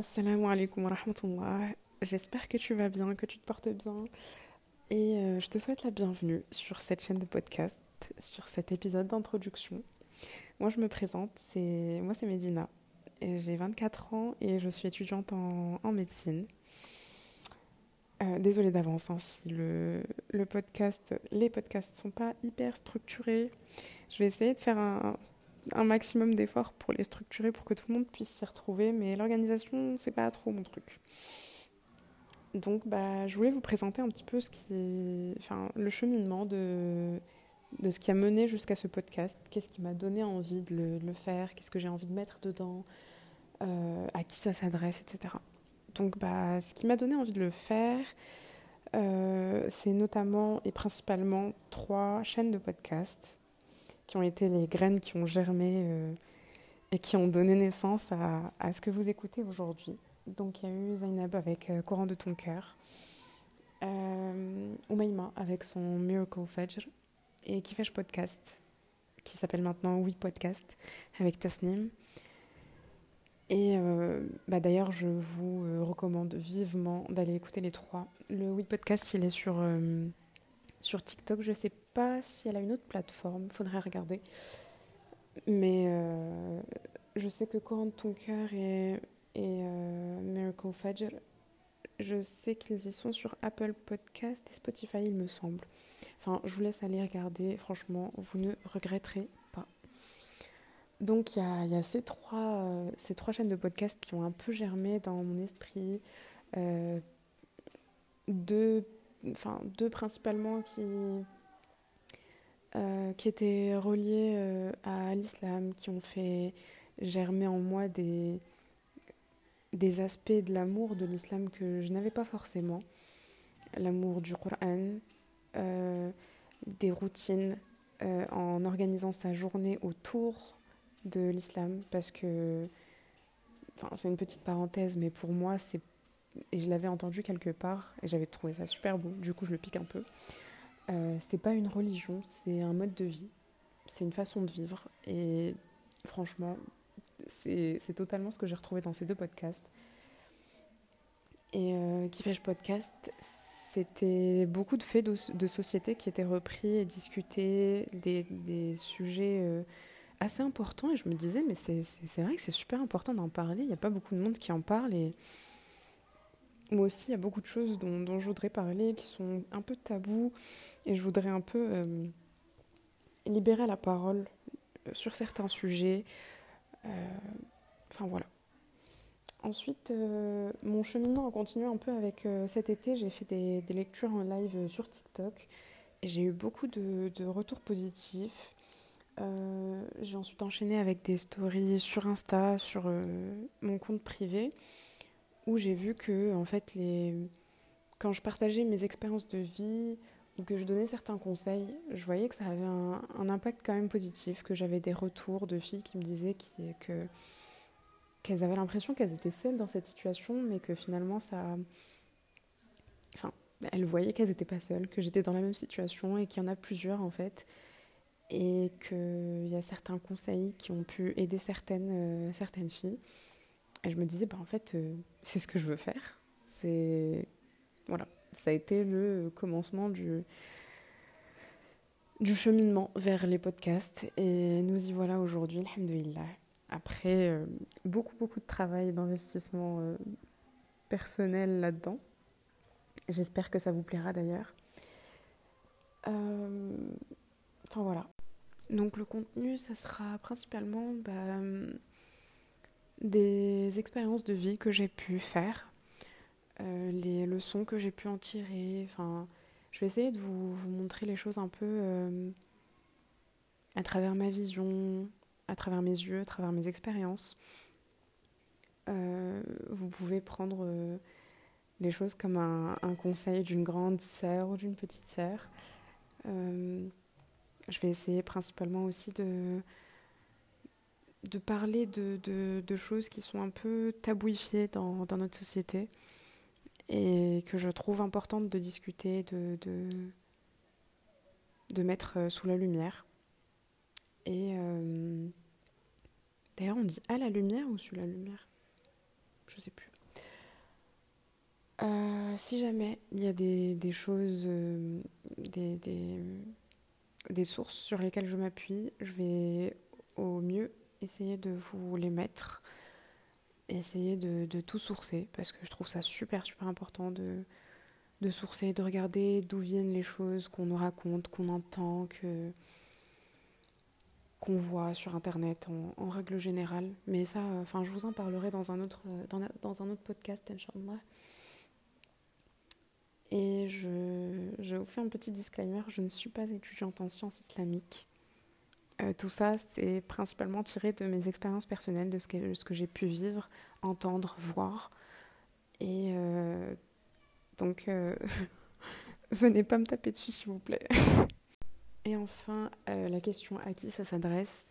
Assalamu alaikum wa rahmatullah. J'espère que tu vas bien, que tu te portes bien. Et euh, je te souhaite la bienvenue sur cette chaîne de podcast, sur cet épisode d'introduction. Moi, je me présente, c'est moi c'est Medina. J'ai 24 ans et je suis étudiante en, médecine. Euh, désolée d'avance hein, si le, podcast, les podcasts sont pas hyper structurés. Je vais essayer de faire un, un maximum d'efforts pour les structurer pour que tout le monde puisse s'y retrouver, mais l'organisation, c'est pas trop mon truc. Donc, bah, je voulais vous présenter un petit peu ce qui, enfin, le cheminement de, de ce qui a mené jusqu'à ce podcast. Qu'est-ce qui m'a donné envie de le, faire Qu'est-ce que j'ai envie de mettre dedans euh, À qui ça s'adresse, etc. Donc, bah, ce qui m'a donné envie de le faire, euh, c'est notamment et principalement trois chaînes de podcast qui ont été les graines qui ont germé euh, et qui ont donné naissance à, ce que vous écoutez aujourd'hui. Donc il y a eu Zainab avec euh, Courant de ton cœur, euh, avec son Miracle Fajr et Kifesh Podcast qui s'appelle maintenant Oui Podcast avec Tasnim. Et euh, bah d'ailleurs, je vous recommande vivement d'aller écouter les trois. Le Oui Podcast, il est sur sur TikTok. Je ne sais pas si elle a une autre plateforme, faudrait regarder. Mais euh, je sais que Courant de ton cœur et, et euh, Miracle Fajr, je sais qu'ils y sont sur Apple Podcast et Spotify, il me semble. Enfin, je vous laisse aller regarder. Franchement, vous ne regretterez pas. Donc, il y a, y a, ces, trois, euh, ces trois chaînes de podcast qui ont un peu germé dans mon esprit. deux enfin deux principalement qui, euh, qui étaient reliés euh, à l'islam, qui ont fait germer en moi des, des aspects de l'amour de l'islam que je n'avais pas forcément. L'amour du Coran, euh, des routines en organisant sa journée autour de l'islam, parce que, enfin c'est une petite parenthèse, mais pour moi c'est et je l'avais entendu quelque part et j'avais trouvé ça super beau, du coup je le pique un peu. Euh, c'était pas une religion, c'est un mode de vie, c'est une façon de vivre et franchement, c'est totalement ce que j'ai retrouvé dans ces deux podcasts. Et euh, qui fait podcast, c'était beaucoup de faits de, société qui étaient repris et discutés, des, des sujets euh, assez importants. Et je me disais, mais c'est vrai que c'est super important d'en parler. Il n'y a pas beaucoup de monde qui en parle. Et, moi aussi, il y a beaucoup de choses dont, je voudrais parler qui sont un peu tabous et je voudrais un peu euh, libérer la parole euh, sur certains sujets. Euh, enfin voilà. Ensuite, mon cheminement a continué un peu avec cet été. J'ai fait des, lectures en live sur TikTok et j'ai eu beaucoup de, de retours positifs. j'ai ensuite enchaîné avec des stories sur Insta, sur mon compte privé où j'ai vu que en fait les quand je partageais mes expériences de vie ou que je donnais certains conseils, je voyais que ça avait un, impact quand même positif, que j'avais des retours de filles qui me disaient que qu'elles avaient l'impression qu'elles étaient seules dans cette situation, mais que finalement ça, enfin, elles voyaient qu'elles n'étaient pas seules, que j'étais dans la même situation et qu'il y en a plusieurs en fait, et qu'il y a certains conseils qui ont pu aider certaines, euh, certaines filles. Et je me disais, bah, en fait, euh, c'est ce que je veux faire. C'est. Voilà. Ça a été le commencement du, du cheminement vers les podcasts. Et nous y voilà aujourd'hui, alhamdoulilah. Après euh, beaucoup, beaucoup de travail d'investissement euh, personnel là-dedans. J'espère que ça vous plaira d'ailleurs. Enfin voilà. Donc le contenu, ça sera principalement bah, des expériences de vie que j'ai pu faire, euh, les leçons que j'ai pu en tirer. Enfin, je vais essayer de vous, montrer les choses un peu euh, à travers ma vision, à travers mes yeux, à travers mes expériences. Euh, vous pouvez prendre les choses comme un, un conseil d'une grande sœur ou d'une petite sœur. je vais essayer principalement aussi de de parler de, de, choses qui sont un peu tabouifiées dans, notre société et que je trouve importante de discuter, de, de, mettre euh, sous la lumière. Et euh, d'ailleurs, on dit à la lumière ou sous la lumière? Je sais plus. Euh, si jamais il y a des, des choses, des, des, des, sources sur lesquelles je m'appuie, je vais au mieux essayer de vous les mettre, essayer de, tout sourcer, parce que je trouve ça super, super important de, de sourcer, de regarder d'où viennent les choses qu'on nous raconte, qu'on entend, que qu'on voit sur internet en, règle générale. Mais ça, enfin, je vous en parlerai dans un autre, dans, dans un autre podcast, Inch'Allah. Et je, je, vous fais un petit disclaimer, je ne suis pas étudiante en sciences islamiques. Euh, tout ça, c'est principalement tiré de mes expériences personnelles, de ce que, que j'ai pu vivre, entendre, voir. Et euh, donc, euh, venez pas me taper dessus, s'il vous plaît. Et enfin, la question à qui ça s'adresse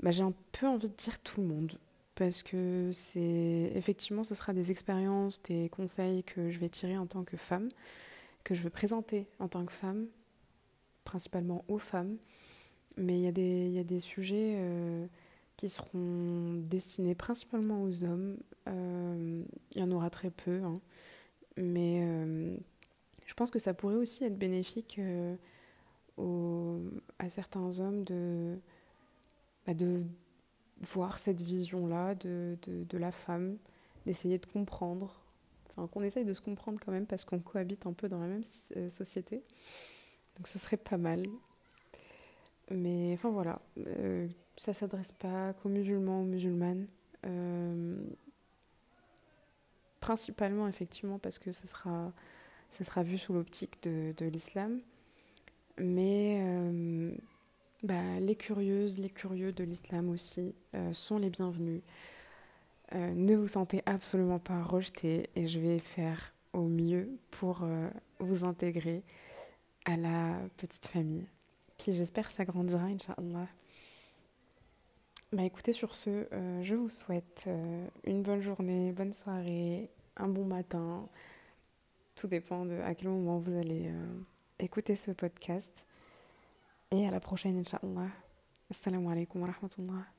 bah, J'ai un peu envie de dire tout le monde. Parce que c'est effectivement, ce sera des expériences, des conseils que je vais tirer en tant que femme, que je veux présenter en tant que femme, principalement aux femmes. Mais il y, a des, y a des sujets euh, qui seront destinés principalement aux hommes. Euh, il y en aura très peu. Hein. Mais euh, je pense que ça pourrait aussi être bénéfique aux, à certains hommes de, bah de voir cette vision-là de, de, de, la femme, d'essayer de comprendre, enfin qu'on essaye de se comprendre quand même parce qu'on cohabite un peu dans la même société. Donc ce serait pas mal. Mais enfin voilà, euh, ça s'adresse pas qu'aux musulmans, aux musulmanes. Euh, principalement effectivement parce que ça sera, ça sera vu sous l'optique de, de l'islam. Mais euh, bah, les curieuses, les curieux de l'islam aussi euh, sont les bienvenus. Ne vous sentez absolument pas rejetés et je vais faire au mieux pour vous intégrer à la petite famille qui j'espère s'agrandira, Inch'Allah. Bah écoutez, sur ce, euh, je vous souhaite euh, une bonne journée, bonne soirée, un bon matin. Tout dépend de à quel moment vous allez euh, écouter ce podcast. Et à la prochaine, Inch'Allah. Assalamu alaikum wa rahmatullah.